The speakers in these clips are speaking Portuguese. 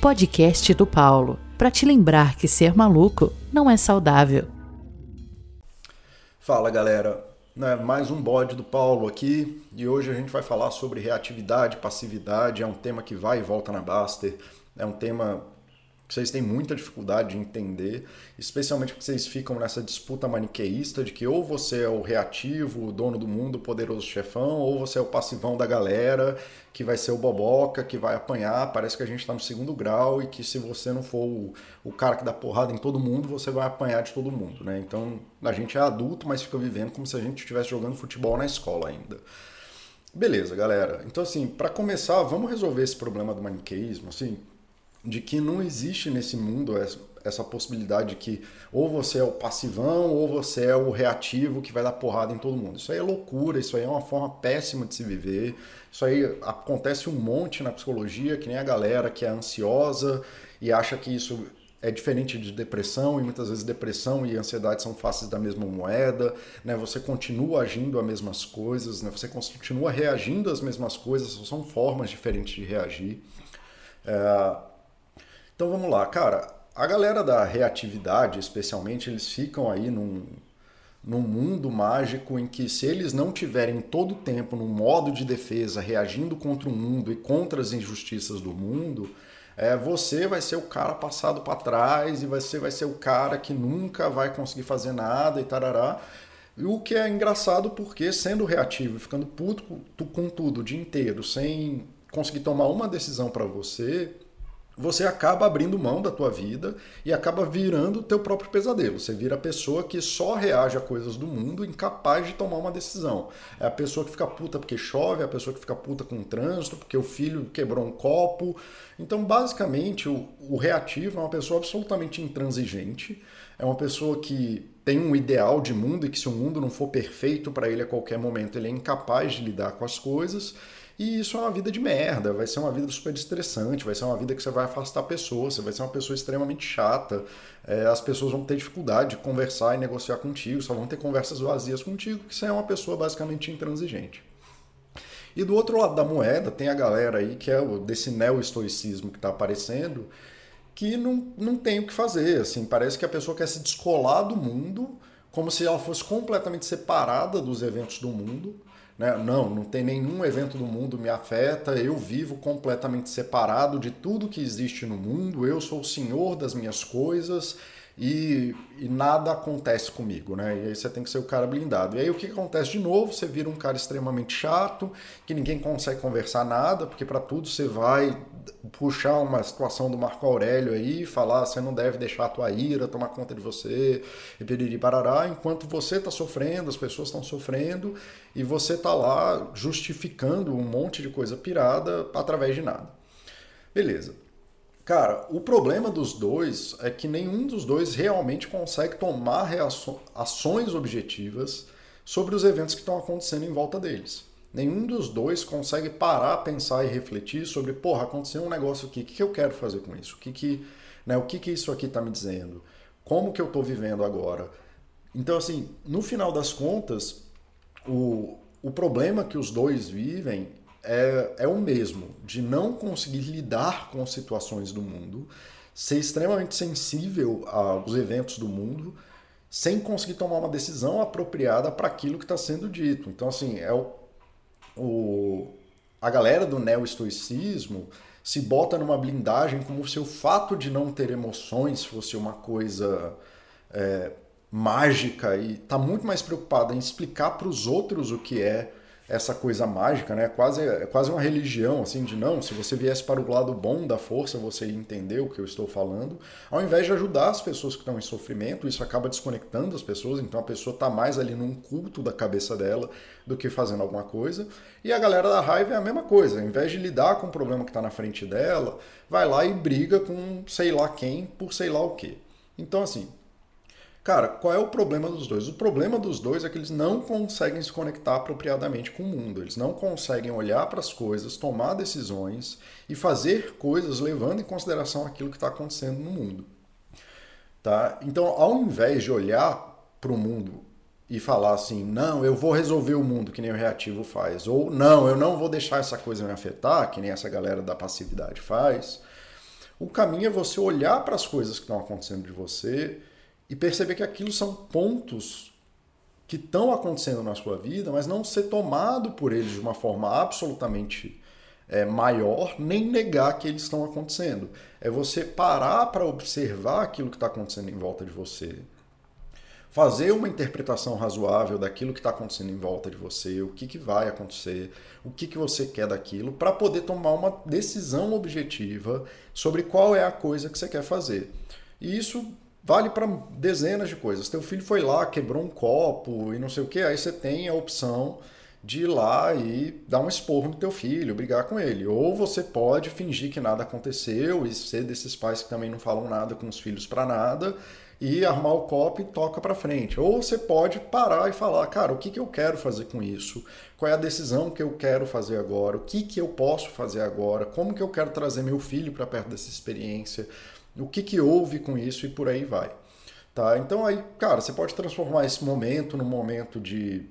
podcast do Paulo, para te lembrar que ser maluco não é saudável. Fala galera, né, mais um bode do Paulo aqui e hoje a gente vai falar sobre reatividade, passividade. É um tema que vai e volta na Baster, é um tema vocês têm muita dificuldade de entender, especialmente porque vocês ficam nessa disputa maniqueísta de que ou você é o reativo, o dono do mundo, o poderoso chefão, ou você é o passivão da galera, que vai ser o boboca, que vai apanhar. Parece que a gente está no segundo grau e que se você não for o, o, cara que dá porrada em todo mundo, você vai apanhar de todo mundo, né? Então a gente é adulto, mas fica vivendo como se a gente estivesse jogando futebol na escola ainda. Beleza, galera. Então, assim, para começar, vamos resolver esse problema do maniqueísmo, assim, de que não existe nesse mundo essa possibilidade de que ou você é o passivão ou você é o reativo que vai dar porrada em todo mundo. Isso aí é loucura, isso aí é uma forma péssima de se viver. Isso aí acontece um monte na psicologia, que nem a galera que é ansiosa e acha que isso é diferente de depressão e muitas vezes depressão e ansiedade são faces da mesma moeda, né? Você continua agindo as mesmas coisas, né? Você continua reagindo às mesmas coisas, são formas diferentes de reagir. É, então vamos lá, cara. A galera da reatividade, especialmente, eles ficam aí num, num mundo mágico em que se eles não tiverem todo o tempo num modo de defesa reagindo contra o mundo e contra as injustiças do mundo, é, você vai ser o cara passado para trás e você vai ser o cara que nunca vai conseguir fazer nada e tarará. E o que é engraçado porque sendo reativo e ficando puto com tudo o dia inteiro, sem conseguir tomar uma decisão para você, você acaba abrindo mão da tua vida e acaba virando o teu próprio pesadelo. Você vira a pessoa que só reage a coisas do mundo, incapaz de tomar uma decisão. É a pessoa que fica puta porque chove, é a pessoa que fica puta com o trânsito, porque o filho quebrou um copo. Então, basicamente, o, o reativo é uma pessoa absolutamente intransigente, é uma pessoa que tem um ideal de mundo e que se o mundo não for perfeito para ele a qualquer momento, ele é incapaz de lidar com as coisas e isso é uma vida de merda, vai ser uma vida super estressante, vai ser uma vida que você vai afastar pessoas, você vai ser uma pessoa extremamente chata, é, as pessoas vão ter dificuldade de conversar e negociar contigo, só vão ter conversas vazias contigo, porque você é uma pessoa basicamente intransigente. E do outro lado da moeda tem a galera aí que é desse neo-estoicismo que está aparecendo, que não, não tem o que fazer, assim, parece que a pessoa quer se descolar do mundo, como se ela fosse completamente separada dos eventos do mundo, né? Não, não tem nenhum evento do mundo me afeta, eu vivo completamente separado de tudo que existe no mundo, eu sou o senhor das minhas coisas e, e, nada acontece comigo, né? E aí você tem que ser o cara blindado. E aí o que acontece de novo? Você vira um cara extremamente chato, que ninguém consegue conversar nada, porque para tudo você vai puxar uma situação do Marco Aurélio aí, falar você não deve deixar a tua ira tomar conta de você, e piriri parará, enquanto você está sofrendo, as pessoas estão sofrendo, e você está lá justificando um monte de coisa pirada através de nada. Beleza. Cara, o problema dos dois é que nenhum dos dois realmente consegue tomar ações objetivas sobre os eventos que estão acontecendo em volta deles. Nenhum dos dois consegue parar, pensar e refletir sobre, porra, aconteceu um negócio aqui, o que, que eu quero fazer com isso? O que, que, né, o que, que isso aqui está me dizendo? Como que eu estou vivendo agora? Então, assim, no final das contas, o, o problema que os dois vivem é, é o mesmo, de não conseguir lidar com situações do mundo, ser extremamente sensível aos eventos do mundo, sem conseguir tomar uma decisão apropriada para aquilo que está sendo dito. Então, assim, é o, o, a galera do neo-estoicismo se bota numa blindagem como se o fato de não ter emoções fosse uma coisa é, mágica e está muito mais preocupada em explicar para os outros o que é essa coisa mágica, né? Quase, é quase uma religião, assim, de não, se você viesse para o lado bom da força, você ia entender o que eu estou falando, ao invés de ajudar as pessoas que estão em sofrimento, isso acaba desconectando as pessoas, então a pessoa está mais ali num culto da cabeça dela do que fazendo alguma coisa. E a galera da raiva é a mesma coisa, ao invés de lidar com o problema que está na frente dela, vai lá e briga com sei lá quem por sei lá o quê. Então, assim, Cara, qual é o problema dos dois? O problema dos dois é que eles não conseguem se conectar apropriadamente com o mundo. Eles não conseguem olhar para as coisas, tomar decisões e fazer coisas levando em consideração aquilo que está acontecendo no mundo. Tá? Então, ao invés de olhar para o mundo e falar assim, não, eu vou resolver o mundo, que nem o reativo faz, ou não, eu não vou deixar essa coisa me afetar, que nem essa galera da passividade faz, O caminho é você olhar para as coisas que estão acontecendo de você e perceber que aquilo são pontos que estão acontecendo na sua vida, mas não ser tomado por eles de uma forma absolutamente é, maior, nem negar que eles estão acontecendo. É você parar para observar aquilo que está acontecendo em volta de você, fazer uma interpretação razoável daquilo que está acontecendo em volta de você, o que, que vai acontecer, o que, que você quer daquilo, para poder tomar uma decisão objetiva sobre qual é a coisa que você quer fazer. E isso vale para dezenas de coisas. Teu filho foi lá, quebrou um copo e não sei o que, aí você tem a opção de ir lá e dar um esporro no teu filho, brigar com ele. Ou você pode fingir que nada aconteceu e ser desses pais que também não falam nada com os filhos para nada e armar o copo e toca para frente. Ou você pode parar e falar, cara, o que, que eu quero fazer com isso? Qual é a decisão que eu quero fazer agora? O que, que eu posso fazer agora? Como que eu quero trazer meu filho para perto dessa experiência? O que, que houve com isso e por aí vai. Tá? Então aí, cara, você pode transformar esse momento num momento de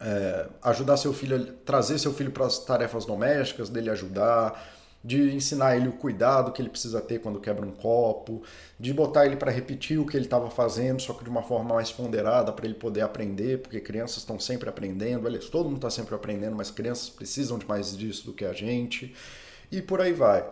é, ajudar seu filho, trazer seu filho para as tarefas domésticas, dele ajudar, de ensinar ele o cuidado que ele precisa ter quando quebra um copo, de botar ele para repetir o que ele estava fazendo, só que de uma forma mais ponderada para ele poder aprender, porque crianças estão sempre aprendendo, aliás, todo mundo está sempre aprendendo, mas crianças precisam de mais disso do que a gente, e por aí vai.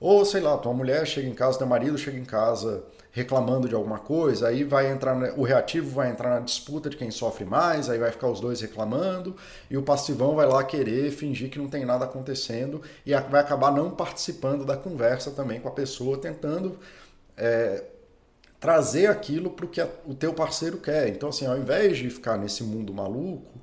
Ou, sei lá, tua mulher chega em casa, teu marido chega em casa reclamando de alguma coisa, aí vai entrar o reativo vai entrar na disputa de quem sofre mais, aí vai ficar os dois reclamando e o passivão vai lá querer fingir que não tem nada acontecendo e vai acabar não participando da conversa também com a pessoa, tentando é, trazer aquilo para o que o teu parceiro quer. Então, assim, ao invés de ficar nesse mundo maluco,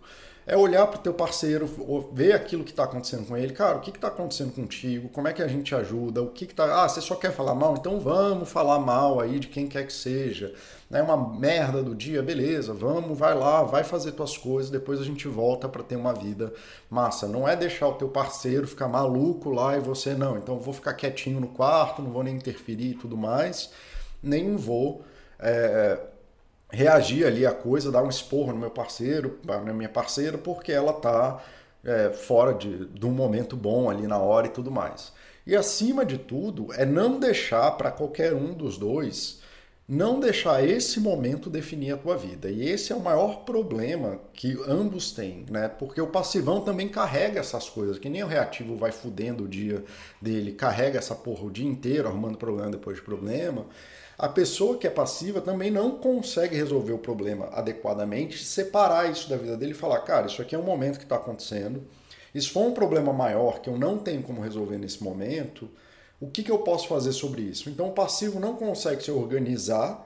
é olhar para o teu parceiro, ver aquilo que está acontecendo com ele. Cara, o que está acontecendo contigo? Como é que a gente ajuda? O que está... Ah, você só quer falar mal? Então vamos falar mal aí de quem quer que seja. É uma merda do dia, beleza, vamos, vai lá, vai fazer tuas coisas, depois a gente volta para ter uma vida massa. Não é deixar o teu parceiro ficar maluco lá e você não. Então vou ficar quietinho no quarto, não vou nem interferir e tudo mais, nem vou... É, reagir ali à coisa, dar um esporro no meu parceiro, na minha parceira, porque ela está é, fora de, de um momento bom ali na hora e tudo mais. E acima de tudo, é não deixar para qualquer um dos dois, não deixar esse momento definir a tua vida. E esse é o maior problema que ambos têm, né? Porque o passivão também carrega essas coisas, que nem o reativo vai fudendo o dia dele, carrega essa porra o dia inteiro, arrumando problema depois de problema. A pessoa que é passiva também não consegue resolver o problema adequadamente, separar isso da vida dele e falar, cara, isso aqui é um momento que está acontecendo. Isso for um problema maior que eu não tenho como resolver nesse momento, o que, que eu posso fazer sobre isso? Então o passivo não consegue se organizar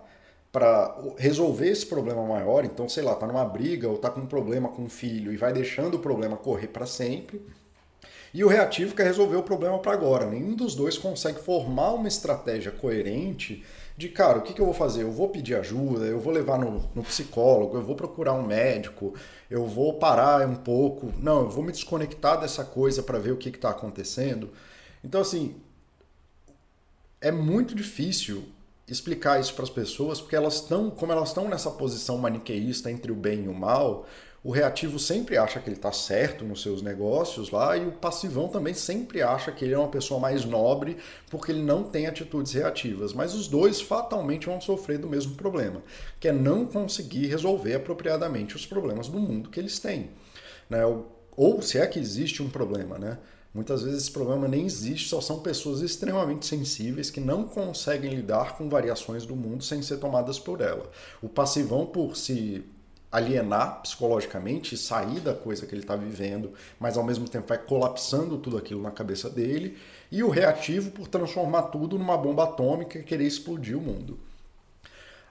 para resolver esse problema maior. Então, sei lá, tá numa briga ou tá com um problema com o filho e vai deixando o problema correr para sempre. E o reativo quer resolver o problema para agora. Nenhum dos dois consegue formar uma estratégia coerente de, cara, o que, que eu vou fazer? Eu vou pedir ajuda, eu vou levar no, no psicólogo, eu vou procurar um médico, eu vou parar um pouco. Não, eu vou me desconectar dessa coisa para ver o que está acontecendo. Então, assim, é muito difícil explicar isso para as pessoas, porque elas estão, como elas estão nessa posição maniqueísta entre o bem e o mal, o reativo sempre acha que ele está certo nos seus negócios lá e o passivão também sempre acha que ele é uma pessoa mais nobre porque ele não tem atitudes reativas. Mas os dois fatalmente vão sofrer do mesmo problema, que é não conseguir resolver apropriadamente os problemas do mundo que eles têm. Né? Ou se é que existe um problema, né? Muitas vezes esse problema nem existe, só são pessoas extremamente sensíveis que não conseguem lidar com variações do mundo sem ser tomadas por ela. O passivão, por se alienar psicologicamente, sair da coisa que ele está vivendo, mas ao mesmo tempo vai colapsando tudo aquilo na cabeça dele, e o reativo por transformar tudo numa bomba atômica e querer explodir o mundo.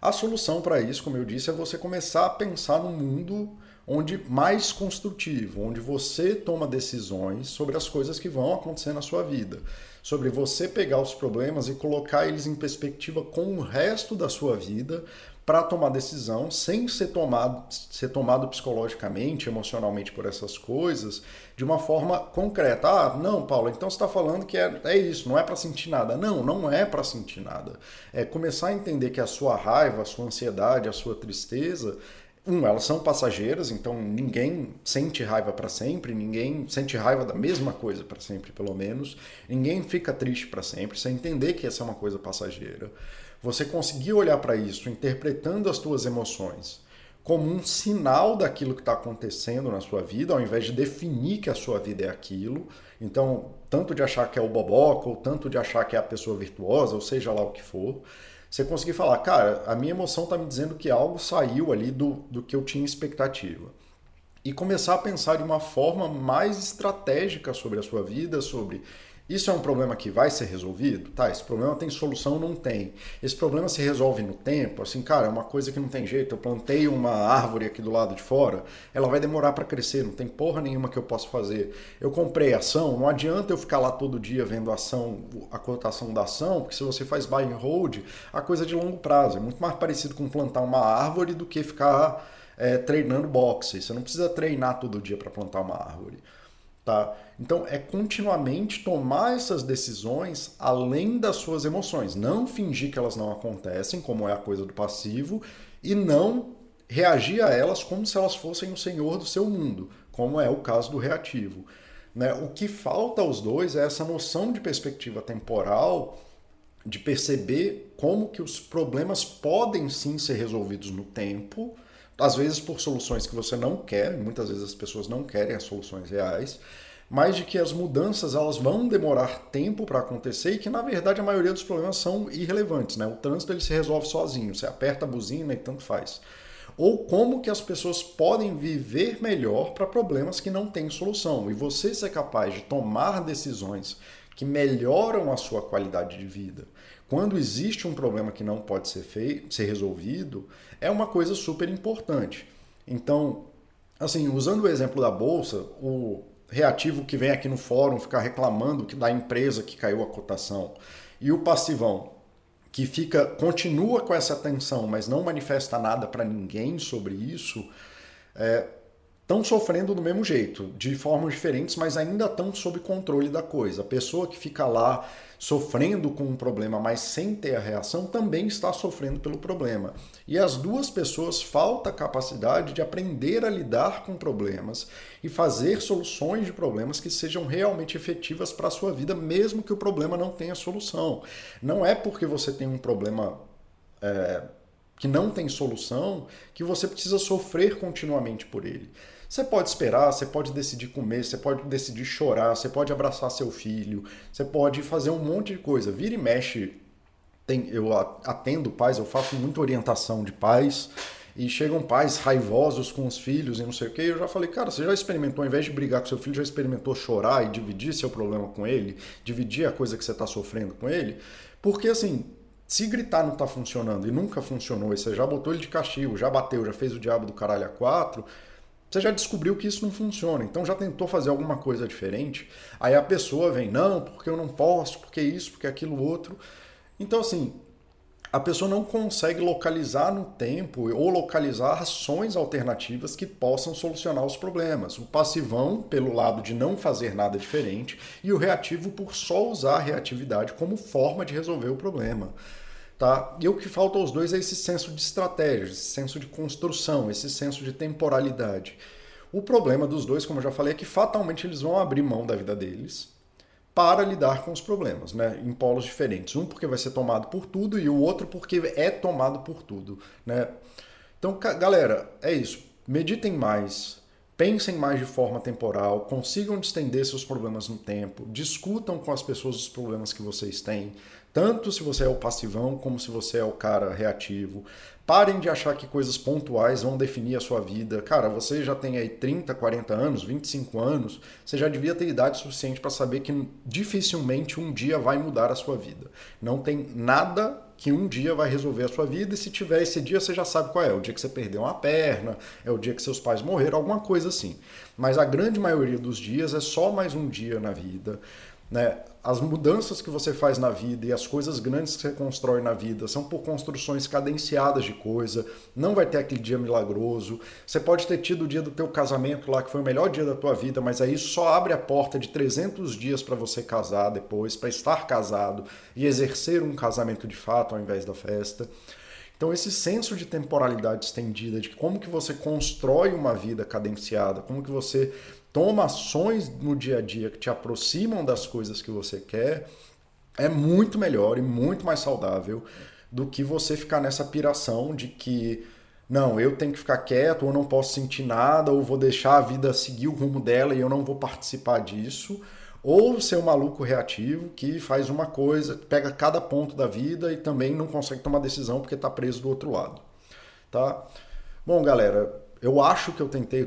A solução para isso, como eu disse, é você começar a pensar num mundo onde mais construtivo, onde você toma decisões sobre as coisas que vão acontecer na sua vida, sobre você pegar os problemas e colocar eles em perspectiva com o resto da sua vida, para tomar decisão sem ser tomado, ser tomado psicologicamente, emocionalmente por essas coisas, de uma forma concreta. Ah, não, Paulo, então você está falando que é, é isso, não é para sentir nada. Não, não é para sentir nada. É começar a entender que a sua raiva, a sua ansiedade, a sua tristeza um, elas são passageiras, então ninguém sente raiva para sempre, ninguém sente raiva da mesma coisa para sempre, pelo menos. Ninguém fica triste para sempre, você entender que essa é uma coisa passageira. Você conseguir olhar para isso, interpretando as suas emoções como um sinal daquilo que está acontecendo na sua vida, ao invés de definir que a sua vida é aquilo. Então, tanto de achar que é o boboca, ou tanto de achar que é a pessoa virtuosa, ou seja lá o que for você conseguir falar, cara, a minha emoção está me dizendo que algo saiu ali do, do que eu tinha expectativa. E começar a pensar de uma forma mais estratégica sobre a sua vida, sobre isso é um problema que vai ser resolvido? Tá, esse problema tem solução? Não tem. Esse problema se resolve no tempo? Assim, cara, é uma coisa que não tem jeito. Eu plantei uma árvore aqui do lado de fora, ela vai demorar para crescer, não tem porra nenhuma que eu possa fazer. Eu comprei ação, não adianta eu ficar lá todo dia vendo a ação, a cotação da ação, porque se você faz buy and hold, a coisa é de longo prazo. É muito mais parecido com plantar uma árvore do que ficar é, treinando boxe. Você não precisa treinar todo dia para plantar uma árvore. Tá? Então é continuamente tomar essas decisões além das suas emoções, não fingir que elas não acontecem, como é a coisa do passivo, e não reagir a elas como se elas fossem o senhor do seu mundo, como é o caso do reativo. Né? O que falta aos dois é essa noção de perspectiva temporal, de perceber como que os problemas podem sim ser resolvidos no tempo, às vezes por soluções que você não quer, muitas vezes as pessoas não querem as soluções reais, mas de que as mudanças elas vão demorar tempo para acontecer e que na verdade a maioria dos problemas são irrelevantes, né? O trânsito ele se resolve sozinho, você aperta a buzina e tanto faz. Ou como que as pessoas podem viver melhor para problemas que não têm solução e você ser capaz de tomar decisões que melhoram a sua qualidade de vida. Quando existe um problema que não pode ser feito, ser resolvido, é uma coisa super importante. Então, assim, usando o exemplo da bolsa, o reativo que vem aqui no fórum ficar reclamando que da empresa que caiu a cotação e o passivão que fica continua com essa atenção, mas não manifesta nada para ninguém sobre isso, é, estão sofrendo do mesmo jeito, de formas diferentes, mas ainda estão sob controle da coisa. A pessoa que fica lá sofrendo com um problema, mas sem ter a reação, também está sofrendo pelo problema. E as duas pessoas falta a capacidade de aprender a lidar com problemas e fazer soluções de problemas que sejam realmente efetivas para a sua vida, mesmo que o problema não tenha solução. Não é porque você tem um problema. É, que não tem solução, que você precisa sofrer continuamente por ele. Você pode esperar, você pode decidir comer, você pode decidir chorar, você pode abraçar seu filho, você pode fazer um monte de coisa. Vira e mexe. Tem, eu atendo pais, eu faço muita orientação de pais e chegam pais raivosos com os filhos e não sei o que. Eu já falei, cara, você já experimentou, ao invés de brigar com seu filho, já experimentou chorar e dividir seu problema com ele, dividir a coisa que você está sofrendo com ele? Porque assim, se gritar não está funcionando e nunca funcionou, e você já botou ele de castigo, já bateu, já fez o diabo do caralho a quatro, você já descobriu que isso não funciona, então já tentou fazer alguma coisa diferente. Aí a pessoa vem, não, porque eu não posso, porque isso, porque aquilo outro. Então, assim, a pessoa não consegue localizar no tempo ou localizar ações alternativas que possam solucionar os problemas. O passivão, pelo lado de não fazer nada diferente, e o reativo, por só usar a reatividade como forma de resolver o problema. Tá? E o que falta aos dois é esse senso de estratégia, esse senso de construção, esse senso de temporalidade. O problema dos dois, como eu já falei, é que fatalmente eles vão abrir mão da vida deles para lidar com os problemas, né? em polos diferentes. Um porque vai ser tomado por tudo e o outro porque é tomado por tudo. Né? Então, galera, é isso. Meditem mais, pensem mais de forma temporal, consigam distender seus problemas no tempo, discutam com as pessoas os problemas que vocês têm, tanto se você é o passivão como se você é o cara reativo. Parem de achar que coisas pontuais vão definir a sua vida. Cara, você já tem aí 30, 40 anos, 25 anos, você já devia ter idade suficiente para saber que dificilmente um dia vai mudar a sua vida. Não tem nada que um dia vai resolver a sua vida e se tiver esse dia você já sabe qual é. O dia que você perdeu uma perna, é o dia que seus pais morreram, alguma coisa assim. Mas a grande maioria dos dias é só mais um dia na vida. Né? As mudanças que você faz na vida e as coisas grandes que você constrói na vida são por construções cadenciadas de coisa. Não vai ter aquele dia milagroso. Você pode ter tido o dia do teu casamento lá que foi o melhor dia da tua vida, mas aí só abre a porta de 300 dias para você casar depois, para estar casado e exercer um casamento de fato ao invés da festa. Então esse senso de temporalidade estendida, de como que você constrói uma vida cadenciada, como que você toma ações no dia a dia que te aproximam das coisas que você quer, é muito melhor e muito mais saudável do que você ficar nessa piração de que não, eu tenho que ficar quieto, ou não posso sentir nada, ou vou deixar a vida seguir o rumo dela e eu não vou participar disso, ou ser um maluco reativo que faz uma coisa, pega cada ponto da vida e também não consegue tomar decisão porque está preso do outro lado, tá? Bom, galera, eu acho que eu tentei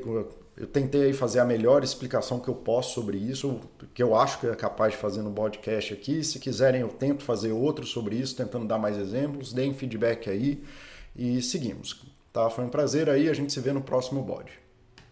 eu tentei fazer a melhor explicação que eu posso sobre isso, que eu acho que é capaz de fazer no podcast aqui. Se quiserem, eu tento fazer outro sobre isso, tentando dar mais exemplos. Deem feedback aí e seguimos. Tá? Foi um prazer aí, a gente se vê no próximo bode.